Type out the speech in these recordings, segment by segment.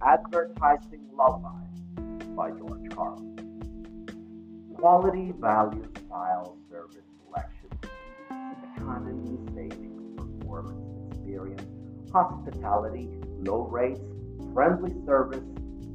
Advertising Lullaby by George Carlin. Quality, value, style, service, selection, economy, savings, performance, experience, hospitality, low rates, friendly service,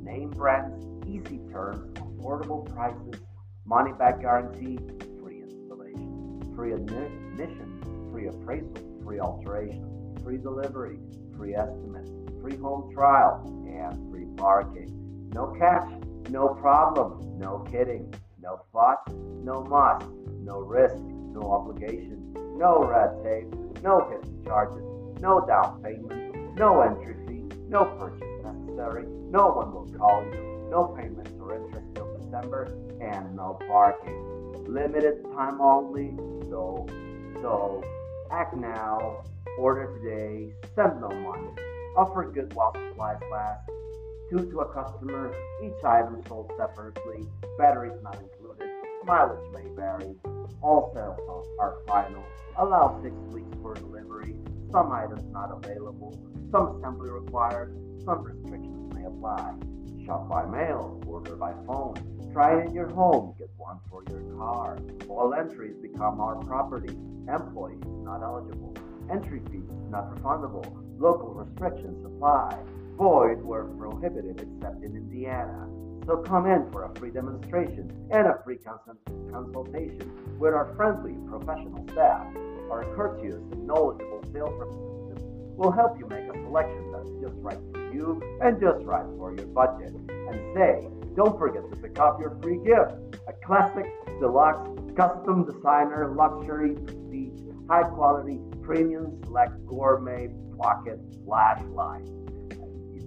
name brands, easy terms, affordable prices, money back guarantee, free installation, free admission, free appraisal, free alteration, free delivery, free estimates, free home trial, and free parking. No cash, no problem, no kidding, no fuss, no must, no risk, no obligation, no red tape, no hidden charges, no down payment, no entry fee, no purchase necessary, no one will call you, no payments or interest till December, and no parking. Limited time only, so, so, act now, order today, send no money, offer good while supplies last, two to a customer, each item sold separately, batteries not included, mileage may vary, all sales are final, allow six weeks for delivery, some items not available, some assembly required, some restrictions may apply. Shop by mail, order by phone, try it in your home, get one for your car. All entries become our property. Employees not eligible. Entry fees not refundable. Local restrictions apply. Void where prohibited except in Indiana. So come in for a free demonstration and a free consultation with our friendly professional staff. Our courteous and knowledgeable sales representatives will help you make a selection that's just right for you and just right for your budget. And say, don't forget to pick up your free gift a classic, deluxe, custom designer, luxury, prestige, high quality, premium, select, gourmet, pocket flashlight.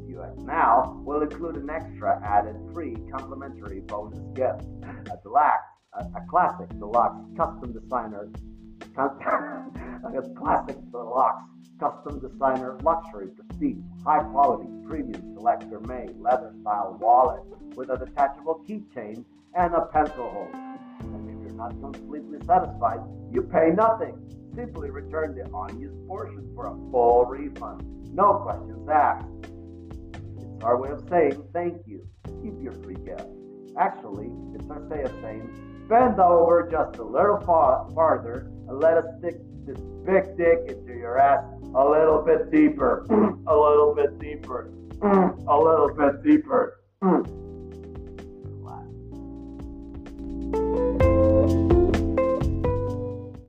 US Now will include an extra added free complimentary bonus gift. A deluxe, a, a classic deluxe custom designer, a classic deluxe custom designer luxury prestige high quality premium select made, leather style wallet with a detachable keychain and a pencil holder. And if you're not completely satisfied, you pay nothing. Simply return the unused portion for a full refund. No questions asked. It's our way of saying thank you. Keep your free gift. Actually, it's our way of saying bend over just a little far, farther and let us stick this big dick into your ass a little bit deeper. a little bit deeper. a little bit deeper.